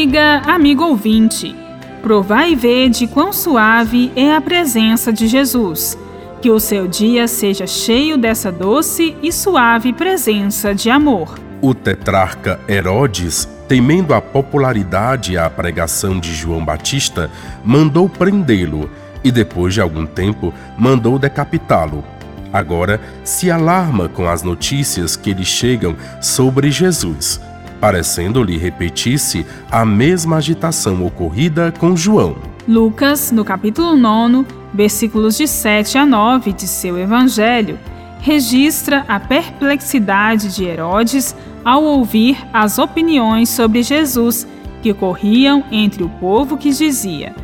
Amiga, amigo ouvinte, provai e vede quão suave é a presença de Jesus. Que o seu dia seja cheio dessa doce e suave presença de amor. O tetrarca Herodes, temendo a popularidade e a pregação de João Batista, mandou prendê-lo e, depois de algum tempo, mandou decapitá-lo. Agora se alarma com as notícias que lhe chegam sobre Jesus parecendo-lhe repetir-se a mesma agitação ocorrida com João. Lucas, no capítulo 9, versículos de 7 a 9 de seu evangelho, registra a perplexidade de Herodes ao ouvir as opiniões sobre Jesus que corriam entre o povo que dizia: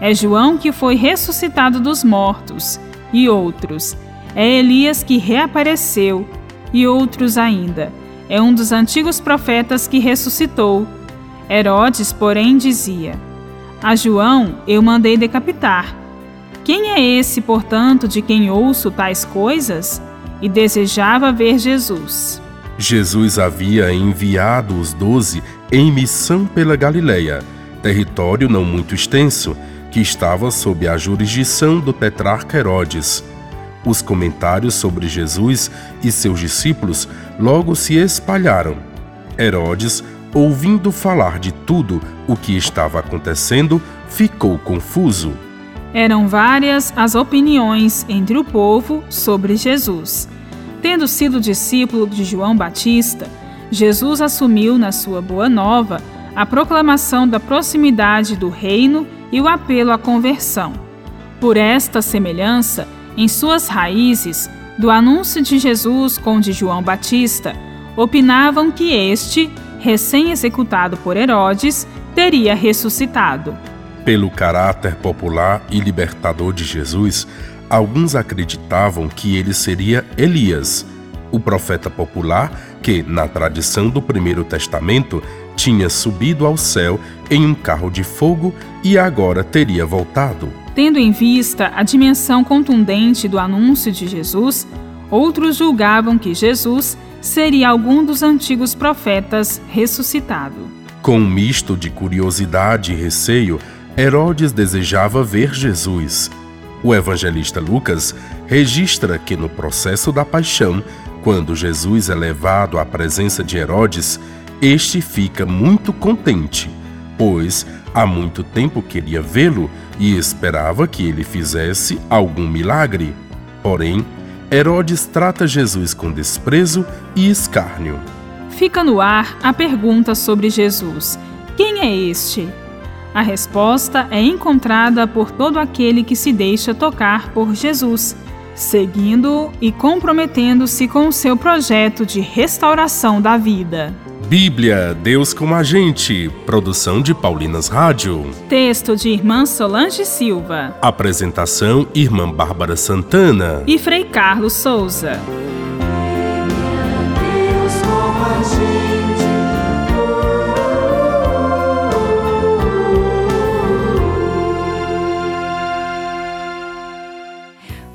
É João que foi ressuscitado dos mortos, e outros: É Elias que reapareceu, e outros ainda: é um dos antigos profetas que ressuscitou. Herodes, porém, dizia: A João eu mandei decapitar. Quem é esse, portanto, de quem ouço tais coisas? E desejava ver Jesus. Jesus havia enviado os doze em missão pela Galileia, território não muito extenso, que estava sob a jurisdição do tetrarca Herodes. Os comentários sobre Jesus e seus discípulos logo se espalharam. Herodes, ouvindo falar de tudo o que estava acontecendo, ficou confuso. Eram várias as opiniões entre o povo sobre Jesus. Tendo sido discípulo de João Batista, Jesus assumiu na sua Boa Nova a proclamação da proximidade do reino e o apelo à conversão. Por esta semelhança, em suas raízes, do anúncio de Jesus com de João Batista, opinavam que este, recém-executado por Herodes, teria ressuscitado. Pelo caráter popular e libertador de Jesus, alguns acreditavam que ele seria Elias, o profeta popular que, na tradição do Primeiro Testamento, tinha subido ao céu em um carro de fogo e agora teria voltado. Tendo em vista a dimensão contundente do anúncio de Jesus, outros julgavam que Jesus seria algum dos antigos profetas ressuscitado. Com um misto de curiosidade e receio, Herodes desejava ver Jesus. O evangelista Lucas registra que no processo da paixão, quando Jesus é levado à presença de Herodes, este fica muito contente, pois há muito tempo queria vê-lo e esperava que ele fizesse algum milagre. Porém, Herodes trata Jesus com desprezo e escárnio. Fica no ar a pergunta sobre Jesus: Quem é este? A resposta é encontrada por todo aquele que se deixa tocar por Jesus, seguindo e comprometendo-se com o seu projeto de restauração da vida. Bíblia, Deus com a gente. Produção de Paulinas Rádio. Texto de Irmã Solange Silva. Apresentação: Irmã Bárbara Santana. E Frei Carlos Souza.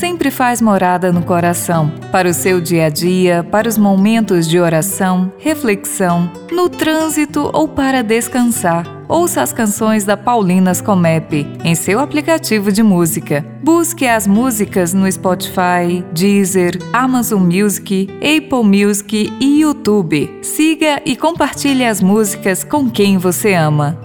sempre faz morada no coração, para o seu dia a dia, para os momentos de oração, reflexão, no trânsito ou para descansar. Ouça as canções da Paulinas Comep em seu aplicativo de música. Busque as músicas no Spotify, Deezer, Amazon Music, Apple Music e YouTube. Siga e compartilhe as músicas com quem você ama.